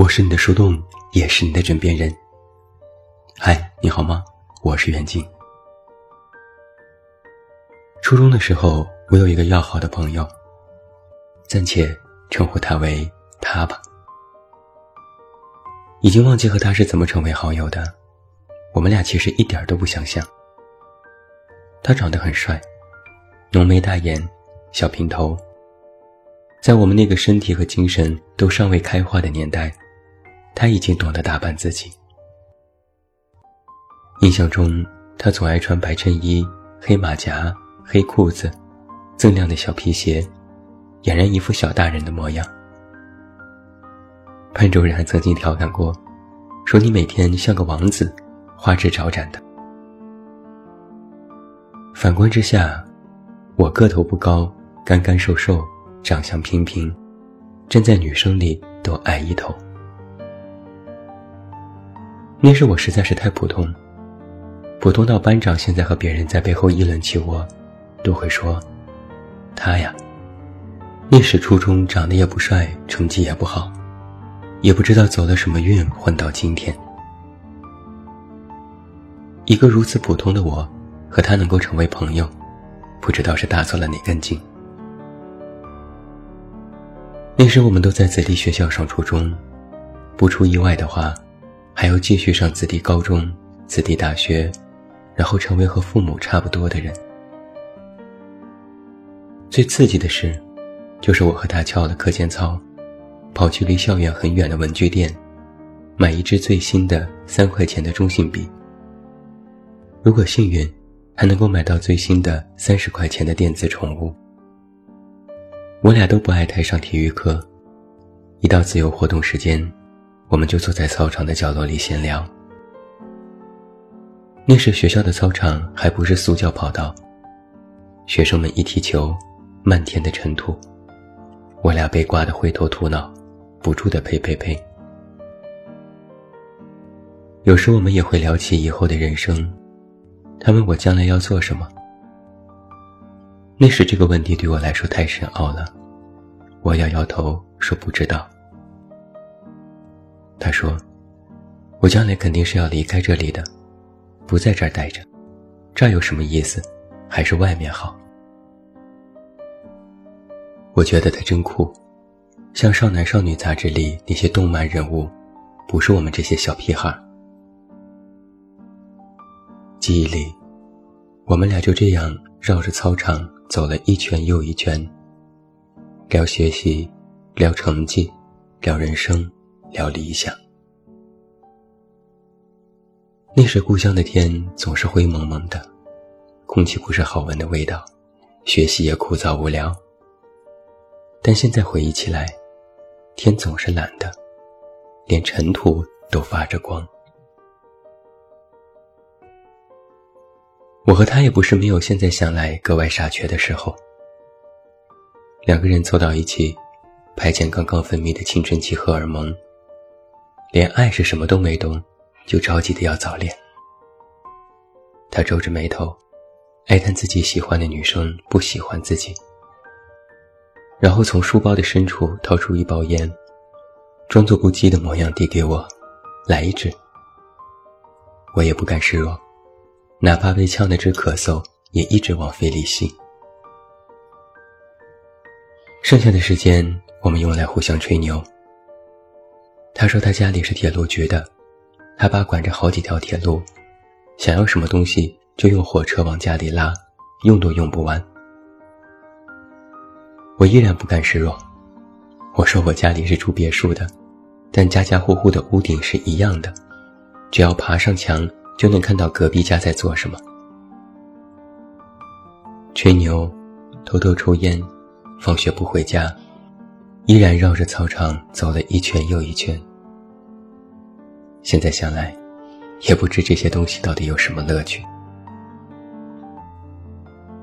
我是你的树洞，也是你的枕边人。嗨，你好吗？我是袁静。初中的时候，我有一个要好的朋友，暂且称呼他为他吧。已经忘记和他是怎么成为好友的，我们俩其实一点都不相像。他长得很帅，浓眉大眼，小平头。在我们那个身体和精神都尚未开化的年代，他已经懂得打扮自己。印象中，他总爱穿白衬衣、黑马甲、黑裤子、锃亮的小皮鞋，俨然一副小大人的模样。潘主任还曾经调侃过，说你每天像个王子，花枝招展的。反观之下，我个头不高，干干瘦瘦。长相平平，站在女生里都矮一头。那时我实在是太普通，普通到班长现在和别人在背后议论起我，都会说：“他呀，那时初中长得也不帅，成绩也不好，也不知道走了什么运混到今天。”一个如此普通的我，和他能够成为朋友，不知道是打错了哪根筋。那时我们都在子弟学校上初中，不出意外的话，还要继续上子弟高中、子弟大学，然后成为和父母差不多的人。最刺激的事，就是我和他翘了课间操，跑去离校园很远的文具店，买一支最新的三块钱的中性笔。如果幸运，还能够买到最新的三十块钱的电子宠物。我俩都不爱太上体育课，一到自由活动时间，我们就坐在操场的角落里闲聊。那时学校的操场还不是塑胶跑道，学生们一踢球，漫天的尘土，我俩被刮得灰头土脑，不住的呸呸呸。有时我们也会聊起以后的人生，他问我将来要做什么。那时这个问题对我来说太深奥了，我摇摇头说不知道。他说：“我将来肯定是要离开这里的，不在这儿待着，这儿有什么意思？还是外面好。”我觉得他真酷，像少男少女杂志里那些动漫人物，不是我们这些小屁孩。记忆里，我们俩就这样绕着操场。走了一圈又一圈，聊学习，聊成绩，聊人生，聊理想。那时故乡的天总是灰蒙蒙的，空气不是好闻的味道，学习也枯燥无聊。但现在回忆起来，天总是蓝的，连尘土都发着光。我和他也不是没有现在想来格外傻缺的时候。两个人凑到一起，排遣刚刚分泌的青春期荷尔蒙，连爱是什么都没懂，就着急的要早恋。他皱着眉头，哀叹自己喜欢的女生不喜欢自己，然后从书包的深处掏出一包烟，装作不羁的模样递给我，来一支。我也不甘示弱。哪怕被呛得直咳嗽，也一直往肺里吸。剩下的时间，我们用来互相吹牛。他说他家里是铁路局的，他爸管着好几条铁路，想要什么东西就用火车往家里拉，用都用不完。我依然不甘示弱，我说我家里是住别墅的，但家家户户的屋顶是一样的，只要爬上墙。就能看到隔壁家在做什么，吹牛，偷偷抽烟，放学不回家，依然绕着操场走了一圈又一圈。现在想来，也不知这些东西到底有什么乐趣。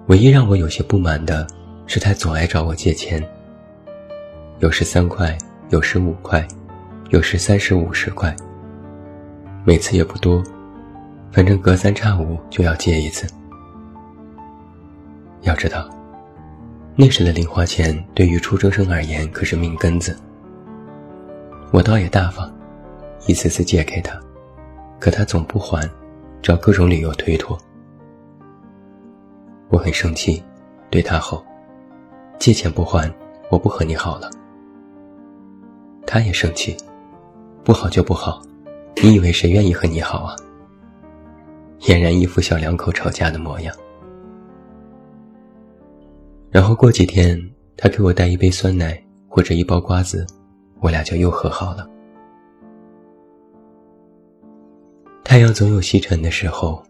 唯一让我有些不满的是，他总爱找我借钱，有时三块，有时五块，有时三十五十块，每次也不多。反正隔三差五就要借一次。要知道，那时的零花钱对于初中生而言可是命根子。我倒也大方，一次次借给他，可他总不还，找各种理由推脱。我很生气，对他吼：“借钱不还，我不和你好了。”他也生气，不好就不好，你以为谁愿意和你好啊？俨然一副小两口吵架的模样。然后过几天，他给我带一杯酸奶或者一包瓜子，我俩就又和好了。太阳总有西沉的时候，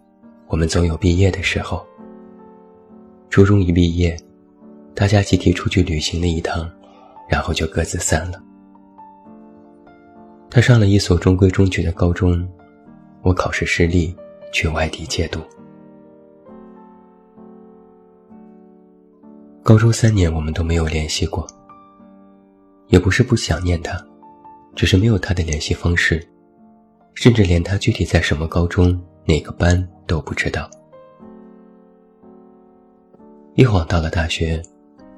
我们总有毕业的时候。初中一毕业，大家集体出去旅行了一趟，然后就各自散了。他上了一所中规中矩的高中，我考试失利，去外地借读。高中三年，我们都没有联系过。也不是不想念他，只是没有他的联系方式，甚至连他具体在什么高中、哪个班都不知道。一晃到了大学，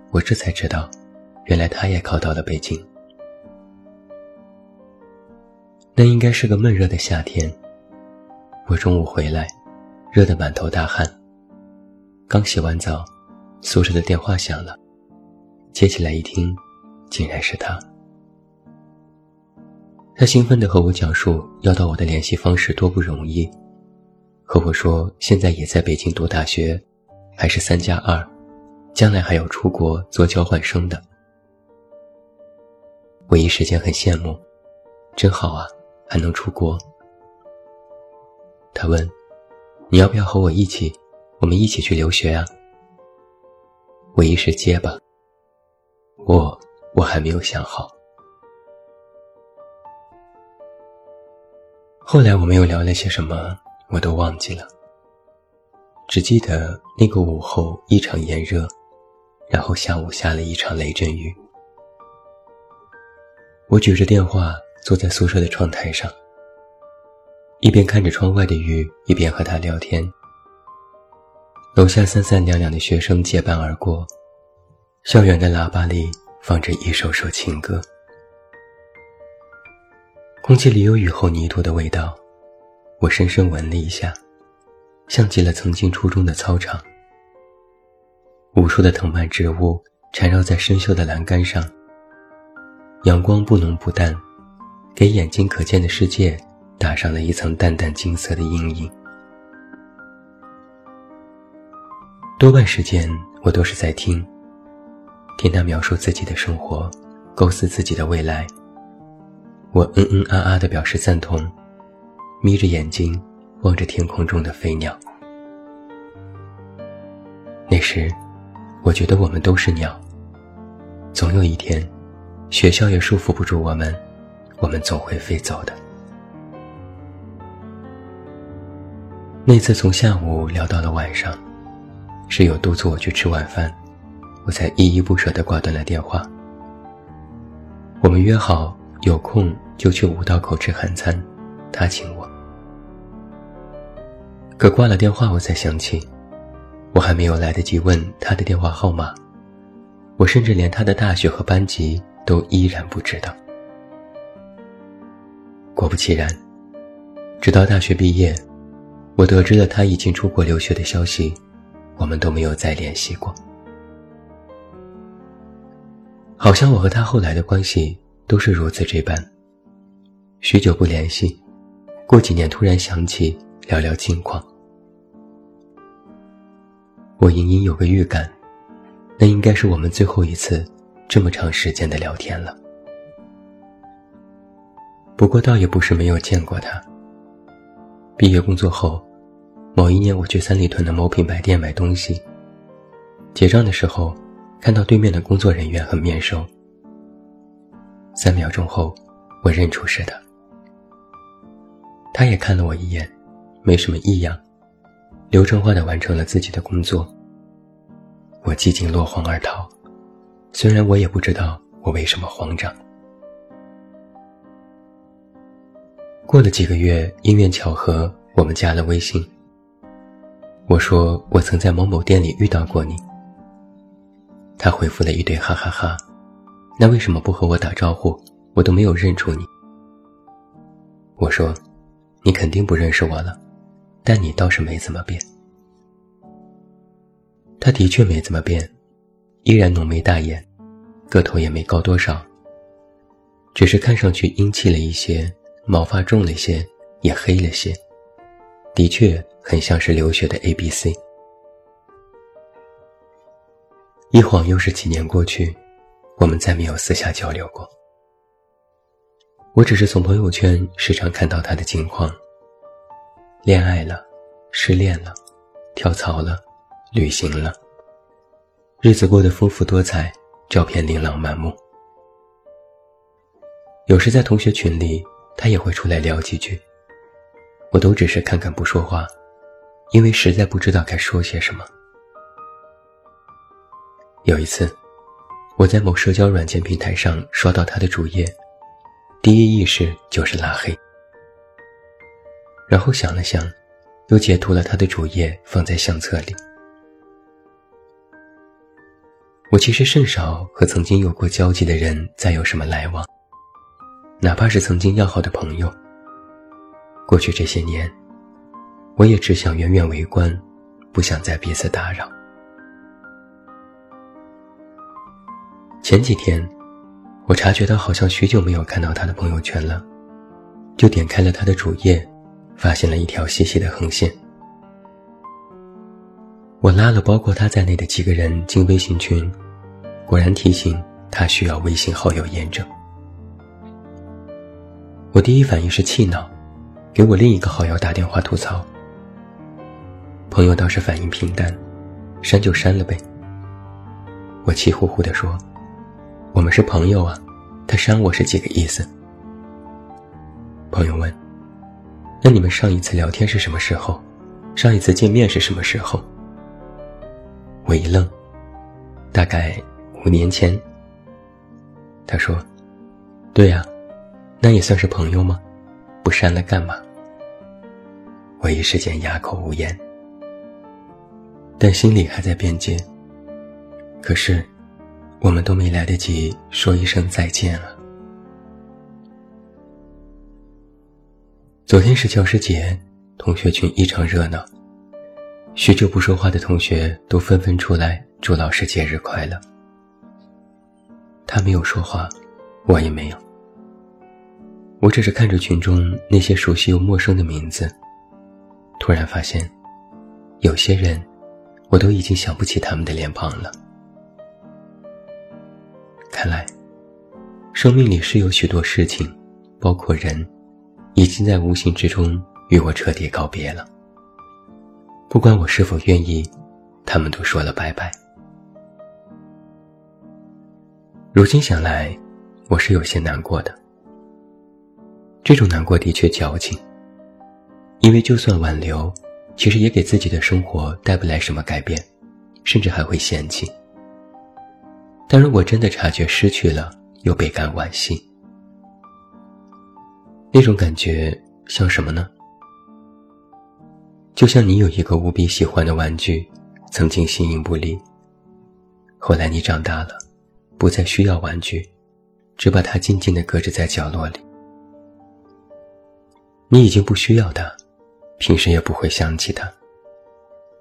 我这才知道，原来他也考到了北京。那应该是个闷热的夏天。我中午回来，热得满头大汗。刚洗完澡，宿舍的电话响了，接起来一听，竟然是他。他兴奋地和我讲述要到我的联系方式多不容易，和我说现在也在北京读大学，还是三加二，将来还要出国做交换生的。我一时间很羡慕，真好啊！还能出国？他问：“你要不要和我一起？我们一起去留学啊？”我一时结巴：“我我还没有想好。”后来我们又聊了些什么，我都忘记了，只记得那个午后异常炎热，然后下午下了一场雷阵雨。我举着电话。坐在宿舍的窗台上，一边看着窗外的雨，一边和他聊天。楼下三三两两的学生结伴而过，校园的喇叭里放着一首首情歌。空气里有雨后泥土的味道，我深深闻了一下，像极了曾经初中的操场。无数的藤蔓植物缠绕在生锈的栏杆上，阳光不浓不淡。给眼睛可见的世界打上了一层淡淡金色的阴影。多半时间，我都是在听，听他描述自己的生活，构思自己的未来。我嗯嗯啊啊的表示赞同，眯着眼睛望着天空中的飞鸟。那时，我觉得我们都是鸟。总有一天，学校也束缚不住我们。我们总会飞走的。那次从下午聊到了晚上，室友督促我去吃晚饭，我才依依不舍地挂断了电话。我们约好有空就去五道口吃韩餐，他请我。可挂了电话，我才想起，我还没有来得及问他的电话号码，我甚至连他的大学和班级都依然不知道。果不其然，直到大学毕业，我得知了他已经出国留学的消息，我们都没有再联系过。好像我和他后来的关系都是如此这般。许久不联系，过几年突然想起，聊聊近况。我隐隐有个预感，那应该是我们最后一次这么长时间的聊天了。不过倒也不是没有见过他。毕业工作后，某一年我去三里屯的某品牌店买东西，结账的时候，看到对面的工作人员很面熟。三秒钟后，我认出是他。他也看了我一眼，没什么异样，流程化的完成了自己的工作。我几近落荒而逃，虽然我也不知道我为什么慌张。过了几个月，因缘巧合，我们加了微信。我说我曾在某某店里遇到过你。他回复了一堆哈哈哈，那为什么不和我打招呼？我都没有认出你。”我说：“你肯定不认识我了，但你倒是没怎么变。”他的确没怎么变，依然浓眉大眼，个头也没高多少，只是看上去英气了一些，毛发重了些，也黑了些，的确很像是留学的 A B C。一晃又是几年过去，我们再没有私下交流过。我只是从朋友圈时常看到他的近况：恋爱了，失恋了，跳槽了。旅行了，日子过得丰富多彩，照片琳琅满目。有时在同学群里，他也会出来聊几句，我都只是看看不说话，因为实在不知道该说些什么。有一次，我在某社交软件平台上刷到他的主页，第一意识就是拉黑，然后想了想，又截图了他的主页放在相册里。我其实甚少和曾经有过交集的人再有什么来往，哪怕是曾经要好的朋友。过去这些年，我也只想远远围观，不想再彼此打扰。前几天，我察觉到好像许久没有看到他的朋友圈了，就点开了他的主页，发现了一条细细的横线。我拉了包括他在内的几个人进微信群，果然提醒他需要微信好友验证。我第一反应是气恼，给我另一个好友打电话吐槽。朋友倒是反应平淡，删就删了呗。我气呼呼地说：“我们是朋友啊，他删我是几个意思？”朋友问：“那你们上一次聊天是什么时候？上一次见面是什么时候？”我一愣，大概五年前。他说：“对呀，那也算是朋友吗？不删了干嘛？”我一时间哑口无言，但心里还在辩解。可是，我们都没来得及说一声再见了。昨天是教师节，同学群异常热闹。许久不说话的同学都纷纷出来祝老师节日快乐。他没有说话，我也没有。我只是看着群中那些熟悉又陌生的名字，突然发现，有些人，我都已经想不起他们的脸庞了。看来，生命里是有许多事情，包括人，已经在无形之中与我彻底告别了。不管我是否愿意，他们都说了拜拜。如今想来，我是有些难过的。这种难过的确矫情，因为就算挽留，其实也给自己的生活带不来什么改变，甚至还会嫌弃。但如果真的察觉失去了，又倍感惋惜。那种感觉像什么呢？就像你有一个无比喜欢的玩具，曾经形影不离。后来你长大了，不再需要玩具，只把它静静地搁置在角落里。你已经不需要它，平时也不会想起它。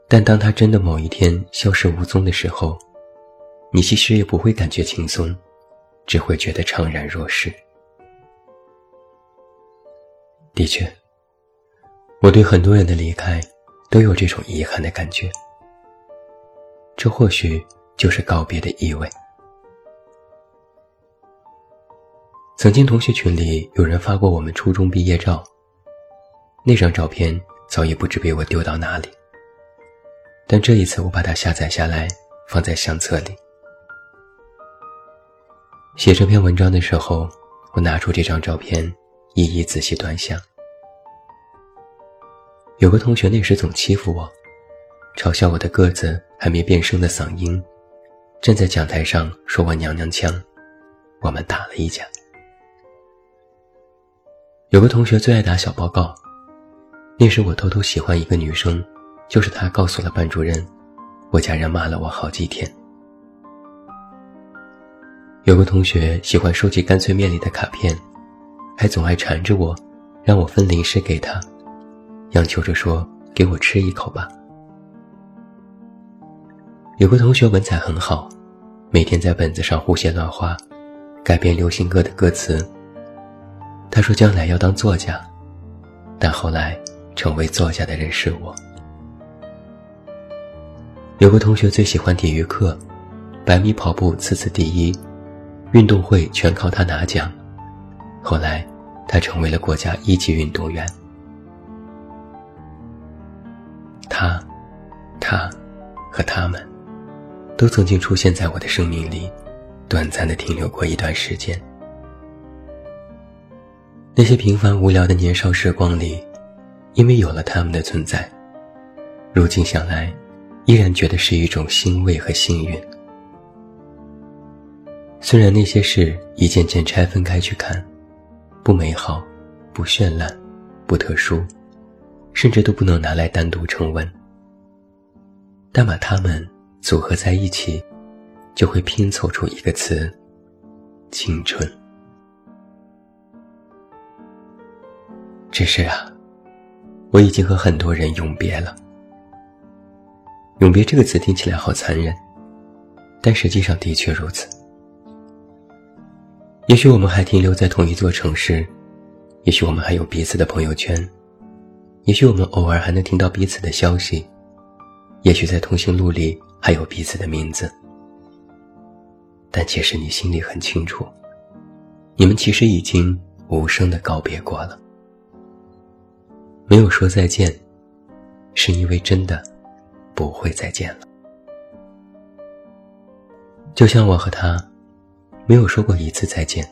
但当它真的某一天消失无踪的时候，你其实也不会感觉轻松，只会觉得怅然若失。的确。我对很多人的离开，都有这种遗憾的感觉。这或许就是告别的意味。曾经同学群里有人发过我们初中毕业照，那张照片早已不知被我丢到哪里。但这一次，我把它下载下来，放在相册里。写这篇文章的时候，我拿出这张照片，一一仔细端详。有个同学那时总欺负我，嘲笑我的个子还没变声的嗓音，站在讲台上说我娘娘腔，我们打了一架。有个同学最爱打小报告，那时我偷偷喜欢一个女生，就是他告诉了班主任，我家人骂了我好几天。有个同学喜欢收集干脆面里的卡片，还总爱缠着我，让我分零食给他，央求着说：“给我吃一口吧。”有个同学文采很好，每天在本子上胡写乱画，改编流行歌的歌词。他说将来要当作家，但后来成为作家的人是我。有个同学最喜欢体育课，百米跑步次次第一。运动会全靠他拿奖，后来，他成为了国家一级运动员。他、他和他们，都曾经出现在我的生命里，短暂的停留过一段时间。那些平凡无聊的年少时光里，因为有了他们的存在，如今想来，依然觉得是一种欣慰和幸运。虽然那些事一件件拆分开去看，不美好，不绚烂，不特殊，甚至都不能拿来单独成文，但把它们组合在一起，就会拼凑出一个词：青春。只是啊，我已经和很多人永别了。永别这个词听起来好残忍，但实际上的确如此。也许我们还停留在同一座城市，也许我们还有彼此的朋友圈，也许我们偶尔还能听到彼此的消息，也许在通讯录里还有彼此的名字。但其实你心里很清楚，你们其实已经无声的告别过了，没有说再见，是因为真的不会再见了。就像我和他。没有说过一次再见。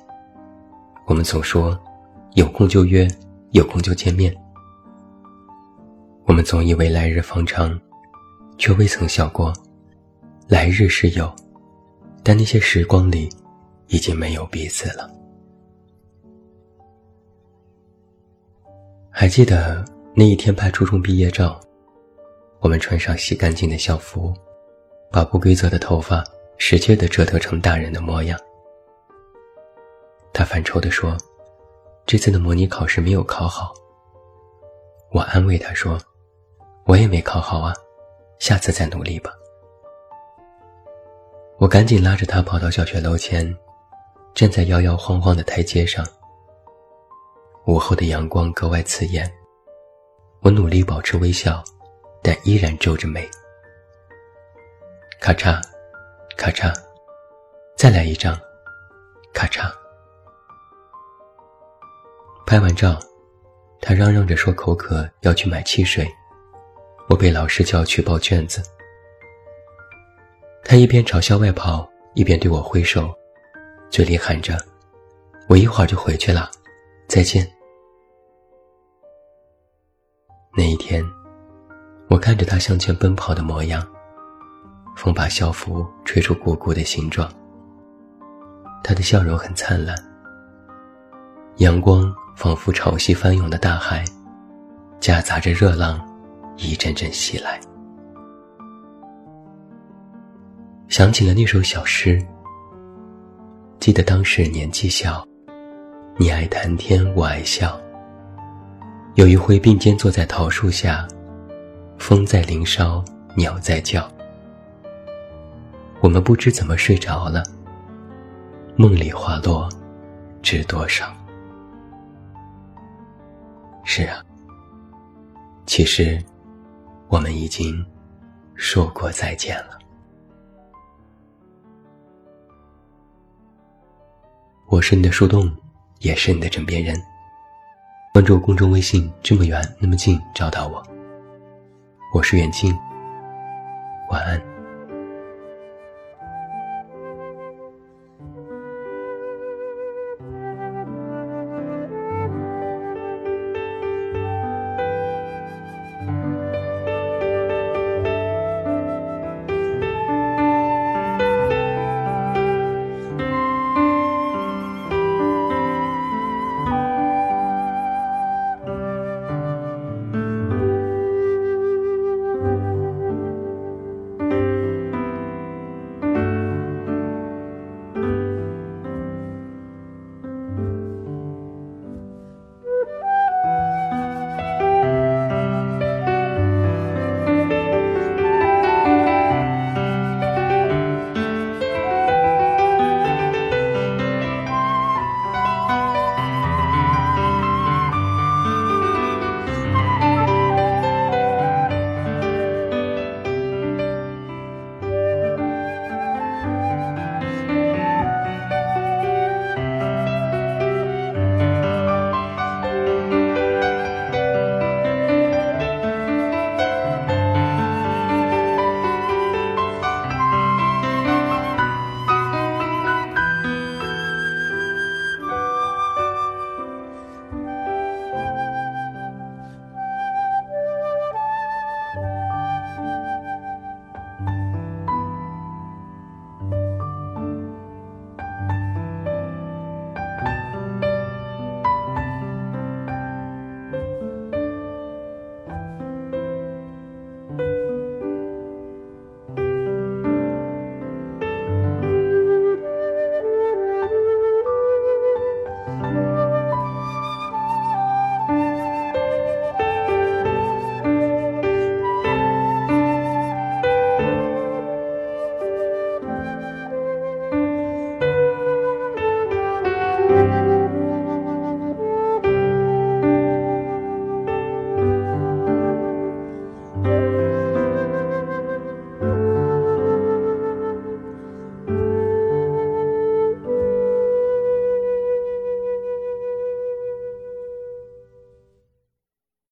我们总说，有空就约，有空就见面。我们总以为来日方长，却未曾想过，来日是有，但那些时光里，已经没有彼此了。还记得那一天拍初中毕业照，我们穿上洗干净的校服，把不规则的头发使劲地折腾成大人的模样。他犯愁地说：“这次的模拟考试没有考好。”我安慰他说：“我也没考好啊，下次再努力吧。”我赶紧拉着他跑到教学楼前，站在摇摇晃晃的台阶上。午后的阳光格外刺眼，我努力保持微笑，但依然皱着眉。咔嚓，咔嚓，再来一张，咔嚓。拍完照，他嚷嚷着说口渴，要去买汽水。我被老师叫去报卷子。他一边朝校外跑，一边对我挥手，嘴里喊着：“我一会儿就回去了，再见。”那一天，我看着他向前奔跑的模样，风把校服吹出鼓鼓的形状。他的笑容很灿烂，阳光。仿佛潮汐翻涌的大海，夹杂着热浪，一阵阵袭来。想起了那首小诗。记得当时年纪小，你爱谈天，我爱笑。有一回并肩坐在桃树下，风在林梢，鸟在叫。我们不知怎么睡着了，梦里花落知多少。是啊，其实我们已经说过再见了。我是你的树洞，也是你的枕边人。关注公众微信，这么远那么近，找到我。我是远近，晚安。